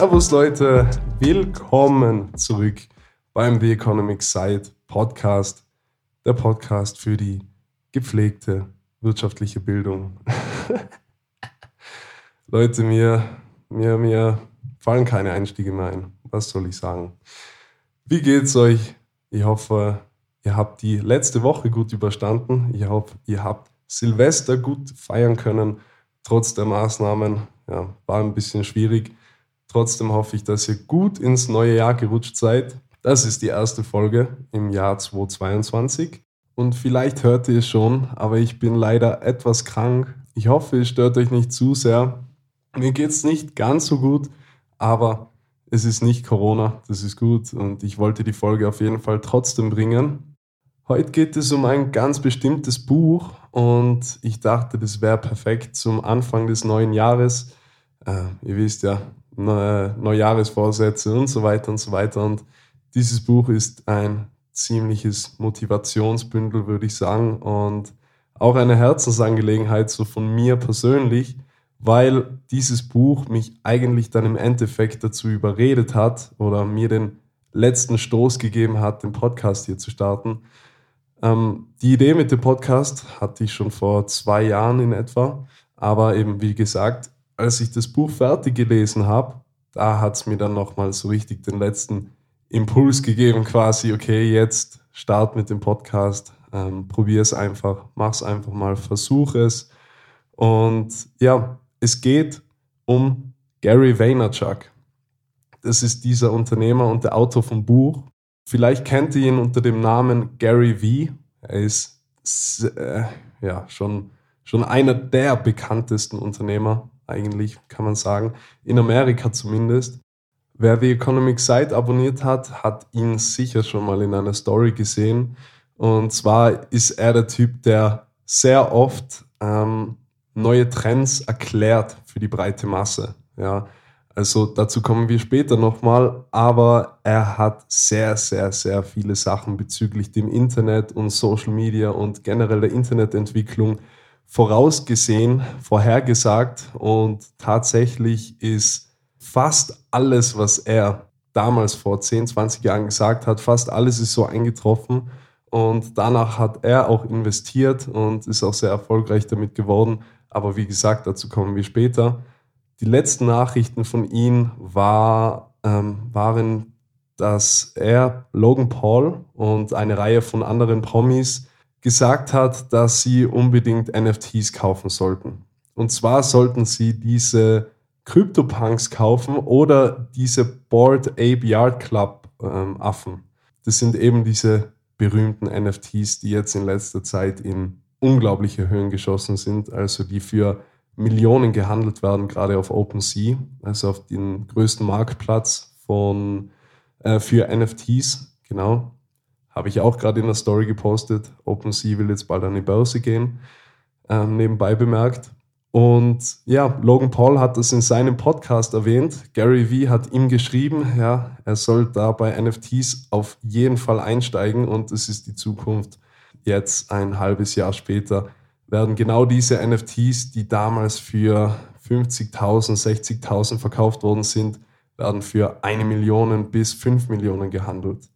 Servus Leute, willkommen zurück beim The Economic Side Podcast, der Podcast für die gepflegte wirtschaftliche Bildung. Leute, mir, mir, mir fallen keine Einstiege mehr ein. Was soll ich sagen? Wie geht's euch? Ich hoffe, ihr habt die letzte Woche gut überstanden. Ich hoffe, ihr habt Silvester gut feiern können, trotz der Maßnahmen. Ja, war ein bisschen schwierig. Trotzdem hoffe ich, dass ihr gut ins neue Jahr gerutscht seid. Das ist die erste Folge im Jahr 2022. Und vielleicht hört ihr es schon, aber ich bin leider etwas krank. Ich hoffe, es stört euch nicht zu sehr. Mir geht es nicht ganz so gut, aber es ist nicht Corona, das ist gut und ich wollte die Folge auf jeden Fall trotzdem bringen. Heute geht es um ein ganz bestimmtes Buch und ich dachte, das wäre perfekt zum Anfang des neuen Jahres. Äh, ihr wisst ja, Neujahresvorsätze und so weiter und so weiter. Und dieses Buch ist ein ziemliches Motivationsbündel, würde ich sagen, und auch eine Herzensangelegenheit so von mir persönlich, weil dieses Buch mich eigentlich dann im Endeffekt dazu überredet hat oder mir den letzten Stoß gegeben hat, den Podcast hier zu starten. Ähm, die Idee mit dem Podcast hatte ich schon vor zwei Jahren in etwa, aber eben wie gesagt, als ich das Buch fertig gelesen habe, da hat es mir dann nochmal so richtig den letzten Impuls gegeben, quasi, okay, jetzt start mit dem Podcast, ähm, probier es einfach, mach es einfach mal, versuch es. Und ja, es geht um Gary Vaynerchuk. Das ist dieser Unternehmer und der Autor vom Buch. Vielleicht kennt ihr ihn unter dem Namen Gary V. Er ist äh, ja schon, schon einer der bekanntesten Unternehmer eigentlich, kann man sagen. In Amerika zumindest. Wer The Economic Site abonniert hat, hat ihn sicher schon mal in einer Story gesehen. Und zwar ist er der Typ, der sehr oft ähm, neue Trends erklärt für die breite Masse. Ja, also dazu kommen wir später nochmal, aber er hat sehr, sehr, sehr viele Sachen bezüglich dem Internet und Social Media und generell der Internetentwicklung vorausgesehen, vorhergesagt und tatsächlich ist fast alles, was er damals vor 10, 20 Jahren gesagt hat, fast alles ist so eingetroffen und danach hat er auch investiert und ist auch sehr erfolgreich damit geworden. Aber wie gesagt, dazu kommen wir später. Die letzten Nachrichten von ihm war, ähm, waren, dass er, Logan Paul und eine Reihe von anderen Promis gesagt hat, dass sie unbedingt NFTs kaufen sollten. Und zwar sollten sie diese CryptoPunks kaufen oder diese Board Ape Yard Club ähm, Affen. Das sind eben diese berühmten NFTs, die jetzt in letzter Zeit in unglaubliche Höhen geschossen sind, also die für Millionen gehandelt werden, gerade auf OpenSea, also auf den größten Marktplatz von, äh, für NFTs, genau. Habe ich auch gerade in der Story gepostet. OpenSea will jetzt bald an die Börse gehen, ähm, nebenbei bemerkt. Und ja, Logan Paul hat das in seinem Podcast erwähnt. Gary Vee hat ihm geschrieben, ja, er soll da bei NFTs auf jeden Fall einsteigen und es ist die Zukunft. Jetzt ein halbes Jahr später werden genau diese NFTs, die damals für 50.000, 60.000 verkauft worden sind, werden für eine Million bis fünf Millionen gehandelt.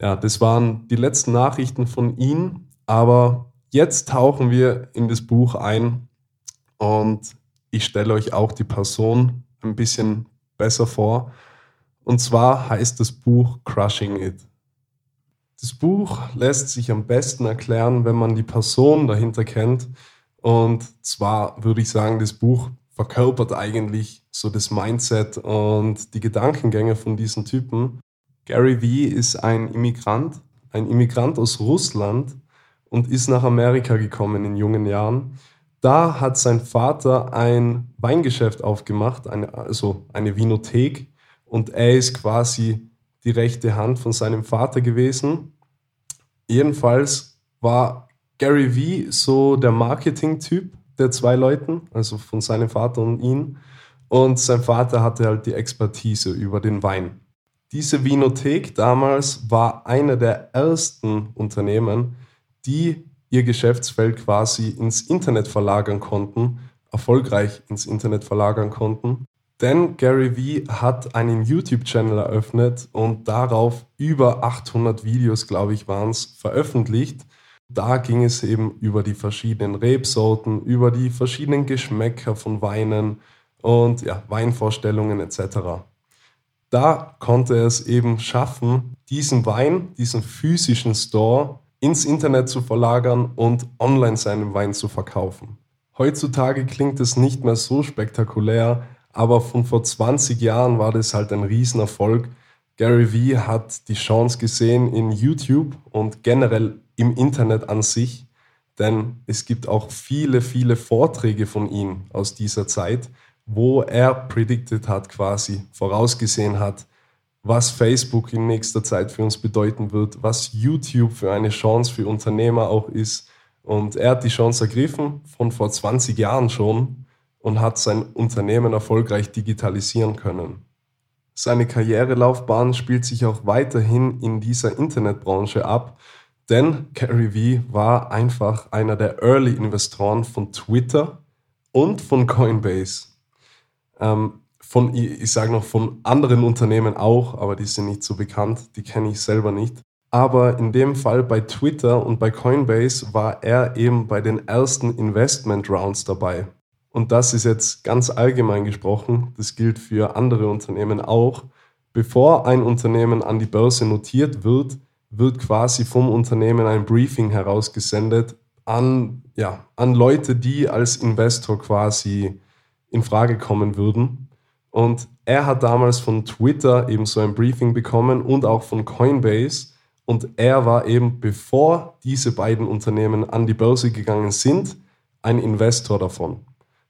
Ja, das waren die letzten Nachrichten von ihm, aber jetzt tauchen wir in das Buch ein und ich stelle euch auch die Person ein bisschen besser vor. Und zwar heißt das Buch Crushing It. Das Buch lässt sich am besten erklären, wenn man die Person dahinter kennt. Und zwar würde ich sagen, das Buch verkörpert eigentlich so das Mindset und die Gedankengänge von diesen Typen. Gary Vee ist ein Immigrant, ein Immigrant aus Russland und ist nach Amerika gekommen in jungen Jahren. Da hat sein Vater ein Weingeschäft aufgemacht, eine, also eine Vinothek, und er ist quasi die rechte Hand von seinem Vater gewesen. Jedenfalls war Gary Vee so der Marketing-Typ der zwei Leuten, also von seinem Vater und ihm. Und sein Vater hatte halt die Expertise über den Wein. Diese Vinothek damals war einer der ersten Unternehmen, die ihr Geschäftsfeld quasi ins Internet verlagern konnten, erfolgreich ins Internet verlagern konnten. Denn Gary Vee hat einen YouTube-Channel eröffnet und darauf über 800 Videos, glaube ich, waren es, veröffentlicht. Da ging es eben über die verschiedenen Rebsorten, über die verschiedenen Geschmäcker von Weinen und ja, Weinvorstellungen etc. Da konnte er es eben schaffen, diesen Wein, diesen physischen Store ins Internet zu verlagern und online seinen Wein zu verkaufen. Heutzutage klingt es nicht mehr so spektakulär, aber von vor 20 Jahren war das halt ein Riesenerfolg. Gary Vee hat die Chance gesehen in YouTube und generell im Internet an sich, denn es gibt auch viele, viele Vorträge von ihm aus dieser Zeit, wo er predicted hat, quasi vorausgesehen hat, was Facebook in nächster Zeit für uns bedeuten wird, was YouTube für eine Chance für Unternehmer auch ist. Und er hat die Chance ergriffen von vor 20 Jahren schon und hat sein Unternehmen erfolgreich digitalisieren können. Seine Karrierelaufbahn spielt sich auch weiterhin in dieser Internetbranche ab, denn Gary Vee war einfach einer der Early Investoren von Twitter und von Coinbase. Ähm, von, ich sage noch von anderen Unternehmen auch, aber die sind nicht so bekannt, die kenne ich selber nicht. Aber in dem Fall bei Twitter und bei Coinbase war er eben bei den ersten Investment Rounds dabei. Und das ist jetzt ganz allgemein gesprochen, das gilt für andere Unternehmen auch. Bevor ein Unternehmen an die Börse notiert wird, wird quasi vom Unternehmen ein Briefing herausgesendet an, ja, an Leute, die als Investor quasi in Frage kommen würden. Und er hat damals von Twitter eben so ein Briefing bekommen und auch von Coinbase. Und er war eben, bevor diese beiden Unternehmen an die Börse gegangen sind, ein Investor davon.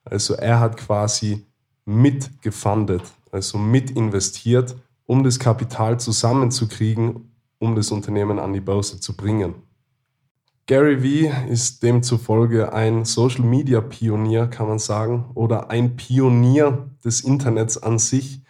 Also er hat quasi mitgefundet, also mit investiert, um das Kapital zusammenzukriegen, um das Unternehmen an die Börse zu bringen. Gary Vee ist demzufolge ein Social Media Pionier, kann man sagen, oder ein Pionier des Internets an sich.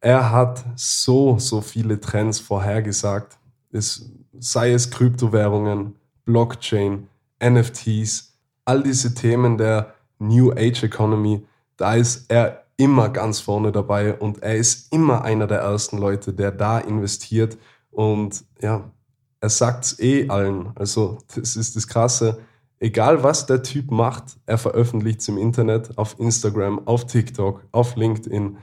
Er hat so, so viele Trends vorhergesagt. Es, sei es Kryptowährungen, Blockchain, NFTs, all diese Themen der New Age Economy, da ist er immer ganz vorne dabei und er ist immer einer der ersten Leute, der da investiert und ja, er sagt es eh allen. Also, das ist das Krasse. Egal was der Typ macht, er veröffentlicht es im Internet, auf Instagram, auf TikTok, auf LinkedIn,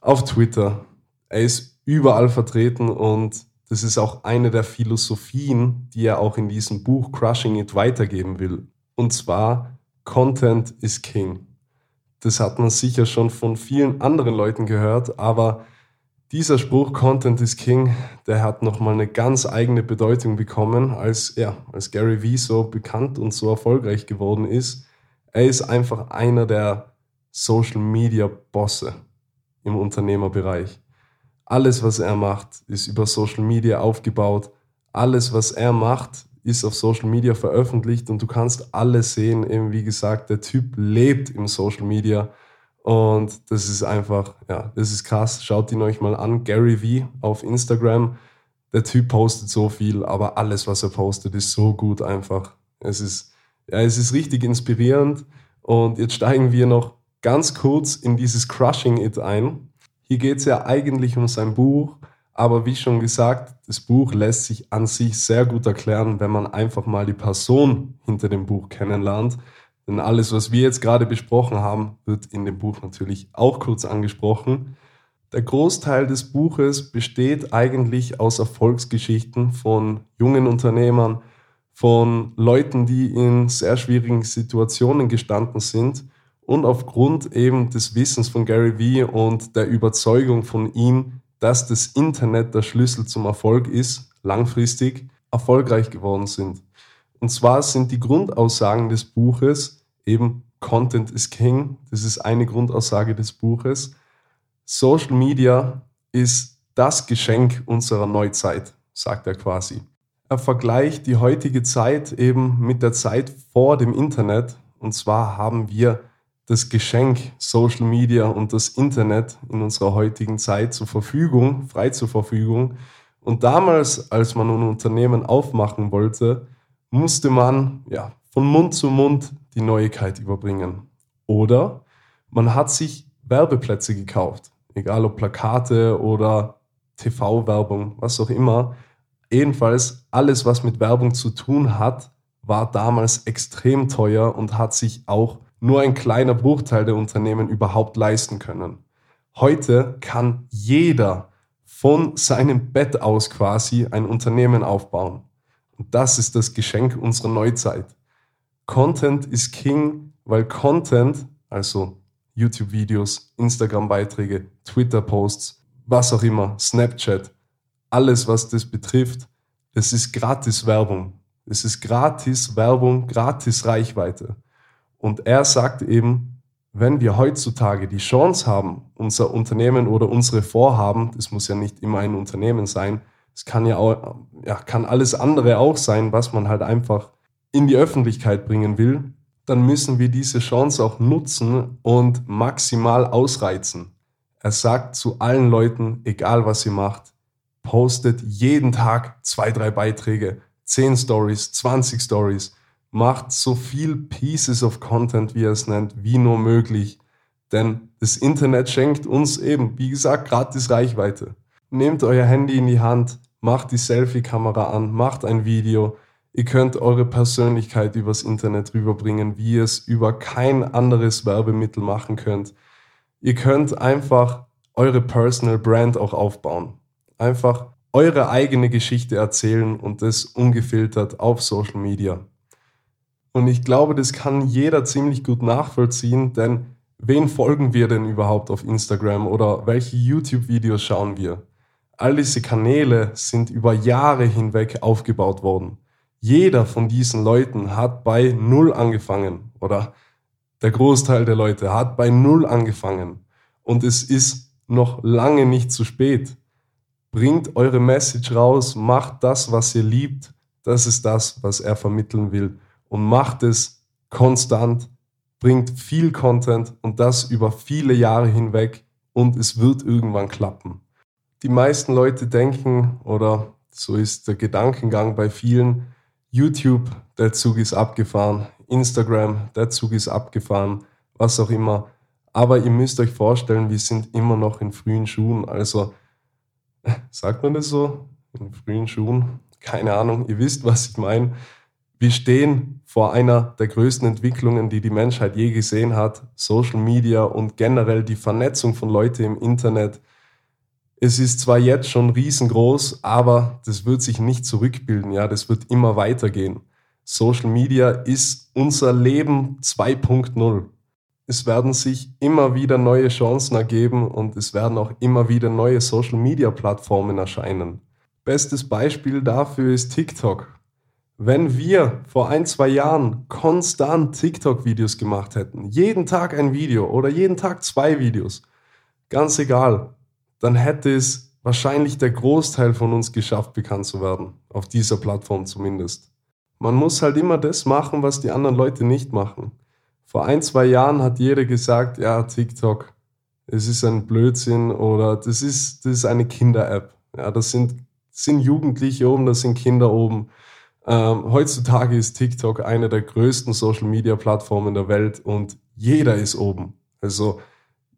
auf Twitter. Er ist überall vertreten und das ist auch eine der Philosophien, die er auch in diesem Buch Crushing It weitergeben will. Und zwar, Content is King. Das hat man sicher schon von vielen anderen Leuten gehört, aber dieser Spruch Content is King, der hat nochmal eine ganz eigene Bedeutung bekommen, als, ja, als Gary Vee so bekannt und so erfolgreich geworden ist. Er ist einfach einer der Social Media Bosse im Unternehmerbereich. Alles, was er macht, ist über Social Media aufgebaut. Alles, was er macht, ist auf Social Media veröffentlicht und du kannst alles sehen. Eben wie gesagt, der Typ lebt im Social Media und das ist einfach, ja, das ist krass. Schaut ihn euch mal an. Gary V auf Instagram. Der Typ postet so viel, aber alles, was er postet, ist so gut einfach. Es ist, ja, es ist richtig inspirierend. Und jetzt steigen wir noch ganz kurz in dieses Crushing It ein. Hier geht es ja eigentlich um sein Buch, aber wie schon gesagt, das Buch lässt sich an sich sehr gut erklären, wenn man einfach mal die Person hinter dem Buch kennenlernt. Denn alles, was wir jetzt gerade besprochen haben, wird in dem Buch natürlich auch kurz angesprochen. Der Großteil des Buches besteht eigentlich aus Erfolgsgeschichten von jungen Unternehmern, von Leuten, die in sehr schwierigen Situationen gestanden sind und aufgrund eben des Wissens von Gary Vee und der Überzeugung von ihm, dass das Internet der Schlüssel zum Erfolg ist, langfristig erfolgreich geworden sind. Und zwar sind die Grundaussagen des Buches eben Content is King. Das ist eine Grundaussage des Buches. Social Media ist das Geschenk unserer Neuzeit, sagt er quasi. Er vergleicht die heutige Zeit eben mit der Zeit vor dem Internet. Und zwar haben wir das Geschenk Social Media und das Internet in unserer heutigen Zeit zur Verfügung, frei zur Verfügung. Und damals, als man ein Unternehmen aufmachen wollte, musste man ja, von Mund zu Mund die Neuigkeit überbringen. Oder man hat sich Werbeplätze gekauft. Egal ob Plakate oder TV-Werbung, was auch immer. Jedenfalls alles, was mit Werbung zu tun hat, war damals extrem teuer und hat sich auch nur ein kleiner Bruchteil der Unternehmen überhaupt leisten können. Heute kann jeder von seinem Bett aus quasi ein Unternehmen aufbauen. Und das ist das Geschenk unserer Neuzeit. Content ist King, weil Content, also YouTube-Videos, Instagram-Beiträge, Twitter-Posts, was auch immer, Snapchat, alles, was das betrifft, das ist gratis Werbung. Es ist gratis Werbung, gratis Reichweite. Und er sagt eben, wenn wir heutzutage die Chance haben, unser Unternehmen oder unsere Vorhaben, das muss ja nicht immer ein Unternehmen sein, es kann ja auch, ja, kann alles andere auch sein, was man halt einfach in die Öffentlichkeit bringen will, dann müssen wir diese Chance auch nutzen und maximal ausreizen. Er sagt zu allen Leuten, egal was ihr macht, postet jeden Tag zwei, drei Beiträge, zehn Stories, 20 Stories, macht so viel Pieces of Content, wie er es nennt, wie nur möglich. Denn das Internet schenkt uns eben, wie gesagt, gratis Reichweite. Nehmt euer Handy in die Hand, macht die Selfie-Kamera an, macht ein Video. Ihr könnt eure Persönlichkeit übers Internet rüberbringen, wie ihr es über kein anderes Werbemittel machen könnt. Ihr könnt einfach eure Personal Brand auch aufbauen. Einfach eure eigene Geschichte erzählen und das ungefiltert auf Social Media. Und ich glaube, das kann jeder ziemlich gut nachvollziehen, denn wen folgen wir denn überhaupt auf Instagram oder welche YouTube-Videos schauen wir? All diese Kanäle sind über Jahre hinweg aufgebaut worden. Jeder von diesen Leuten hat bei Null angefangen oder der Großteil der Leute hat bei Null angefangen. Und es ist noch lange nicht zu spät. Bringt eure Message raus, macht das, was ihr liebt. Das ist das, was er vermitteln will und macht es konstant, bringt viel Content und das über viele Jahre hinweg und es wird irgendwann klappen. Die meisten Leute denken, oder so ist der Gedankengang bei vielen, YouTube, der Zug ist abgefahren, Instagram, der Zug ist abgefahren, was auch immer. Aber ihr müsst euch vorstellen, wir sind immer noch in frühen Schuhen. Also, sagt man das so? In frühen Schuhen? Keine Ahnung, ihr wisst, was ich meine. Wir stehen vor einer der größten Entwicklungen, die die Menschheit je gesehen hat. Social Media und generell die Vernetzung von Leuten im Internet. Es ist zwar jetzt schon riesengroß, aber das wird sich nicht zurückbilden. Ja, das wird immer weitergehen. Social Media ist unser Leben 2.0. Es werden sich immer wieder neue Chancen ergeben und es werden auch immer wieder neue Social Media Plattformen erscheinen. Bestes Beispiel dafür ist TikTok. Wenn wir vor ein, zwei Jahren konstant TikTok-Videos gemacht hätten, jeden Tag ein Video oder jeden Tag zwei Videos, ganz egal, dann hätte es wahrscheinlich der Großteil von uns geschafft, bekannt zu werden. Auf dieser Plattform zumindest. Man muss halt immer das machen, was die anderen Leute nicht machen. Vor ein, zwei Jahren hat jeder gesagt, ja, TikTok, es ist ein Blödsinn oder das ist, das ist eine Kinder-App. Ja, das sind, sind Jugendliche oben, das sind Kinder oben. Ähm, heutzutage ist TikTok eine der größten Social-Media-Plattformen der Welt und jeder ist oben. Also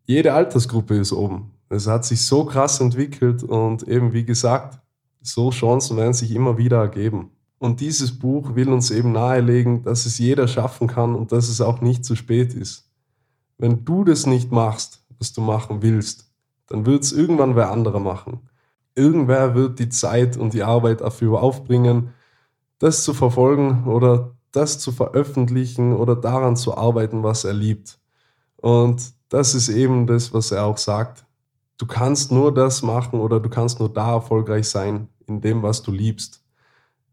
jede Altersgruppe ist oben. Es hat sich so krass entwickelt und eben wie gesagt, so Chancen werden sich immer wieder ergeben. Und dieses Buch will uns eben nahelegen, dass es jeder schaffen kann und dass es auch nicht zu spät ist. Wenn du das nicht machst, was du machen willst, dann wird es irgendwann wer anderer machen. Irgendwer wird die Zeit und die Arbeit dafür aufbringen, das zu verfolgen oder das zu veröffentlichen oder daran zu arbeiten, was er liebt. Und das ist eben das, was er auch sagt. Du kannst nur das machen oder du kannst nur da erfolgreich sein, in dem, was du liebst.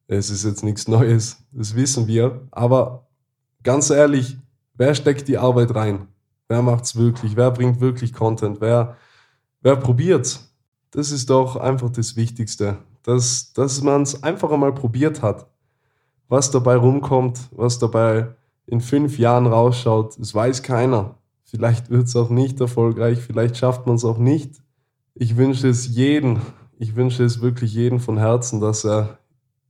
Es ist jetzt nichts Neues, das wissen wir. Aber ganz ehrlich, wer steckt die Arbeit rein? Wer macht's wirklich? Wer bringt wirklich Content? Wer, wer probiert's? Das ist doch einfach das Wichtigste, dass, dass man es einfach einmal probiert hat. Was dabei rumkommt, was dabei in fünf Jahren rausschaut, das weiß keiner. Vielleicht wird es auch nicht erfolgreich, vielleicht schafft man es auch nicht. Ich wünsche es jeden, ich wünsche es wirklich jeden von Herzen, dass er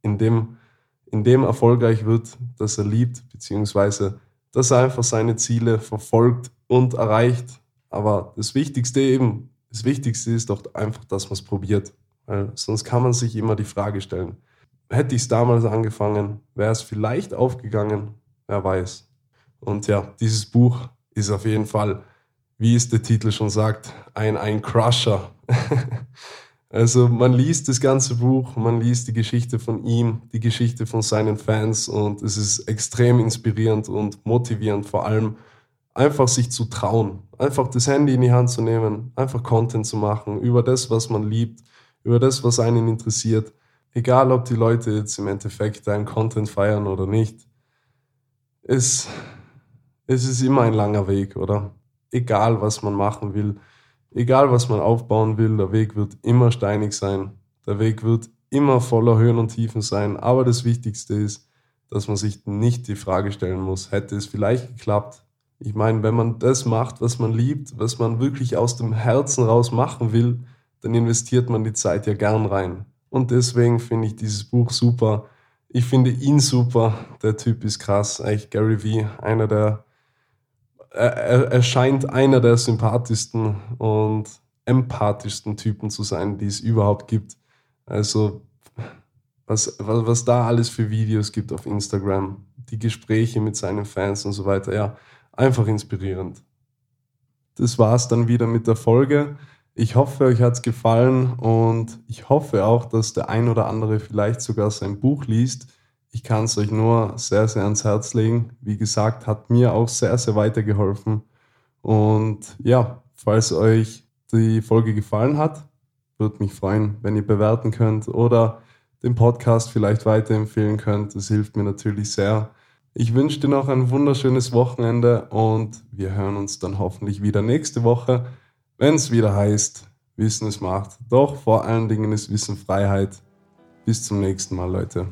in dem, in dem erfolgreich wird, dass er liebt, beziehungsweise dass er einfach seine Ziele verfolgt und erreicht. Aber das Wichtigste eben, das Wichtigste ist doch einfach, dass man es probiert. Weil sonst kann man sich immer die Frage stellen, hätte ich es damals angefangen, wäre es vielleicht aufgegangen, wer weiß. Und ja, dieses Buch ist auf jeden Fall, wie es der Titel schon sagt, ein, ein Crusher. also man liest das ganze Buch, man liest die Geschichte von ihm, die Geschichte von seinen Fans und es ist extrem inspirierend und motivierend, vor allem einfach sich zu trauen, einfach das Handy in die Hand zu nehmen, einfach Content zu machen über das, was man liebt, über das, was einen interessiert. Egal, ob die Leute jetzt im Endeffekt deinen Content feiern oder nicht. Es, es ist immer ein langer Weg, oder? Egal, was man machen will, egal, was man aufbauen will, der Weg wird immer steinig sein. Der Weg wird immer voller Höhen und Tiefen sein. Aber das Wichtigste ist, dass man sich nicht die Frage stellen muss, hätte es vielleicht geklappt, ich meine, wenn man das macht, was man liebt, was man wirklich aus dem Herzen raus machen will, dann investiert man die Zeit ja gern rein. Und deswegen finde ich dieses Buch super. Ich finde ihn super. Der Typ ist krass. Echt Gary Vee, einer der, er, er scheint einer der sympathischsten und empathischsten Typen zu sein, die es überhaupt gibt. Also, was, was, was da alles für Videos gibt auf Instagram, die Gespräche mit seinen Fans und so weiter. Ja, einfach inspirierend. Das war's dann wieder mit der Folge. Ich hoffe, euch hat's gefallen und ich hoffe auch, dass der ein oder andere vielleicht sogar sein Buch liest. Ich kann es euch nur sehr, sehr ans Herz legen. Wie gesagt, hat mir auch sehr, sehr weitergeholfen. Und ja, falls euch die Folge gefallen hat, würde mich freuen, wenn ihr bewerten könnt oder den Podcast vielleicht weiterempfehlen könnt. Das hilft mir natürlich sehr. Ich wünsche dir noch ein wunderschönes Wochenende und wir hören uns dann hoffentlich wieder nächste Woche, wenn es wieder heißt, Wissen ist Macht. Doch vor allen Dingen ist Wissen Freiheit. Bis zum nächsten Mal, Leute.